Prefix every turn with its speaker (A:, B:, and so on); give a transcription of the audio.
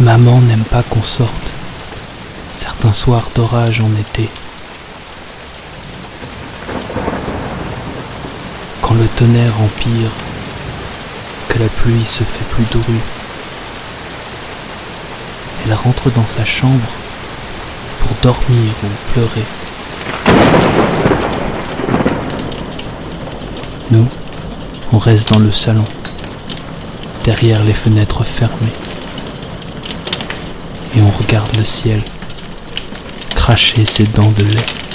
A: Maman n'aime pas qu'on sorte, certains soirs d'orage en été. Quand le tonnerre empire, que la pluie se fait plus drue, elle rentre dans sa chambre pour dormir ou pleurer. Nous, on reste dans le salon, derrière les fenêtres fermées, et on regarde le ciel cracher ses dents de lait.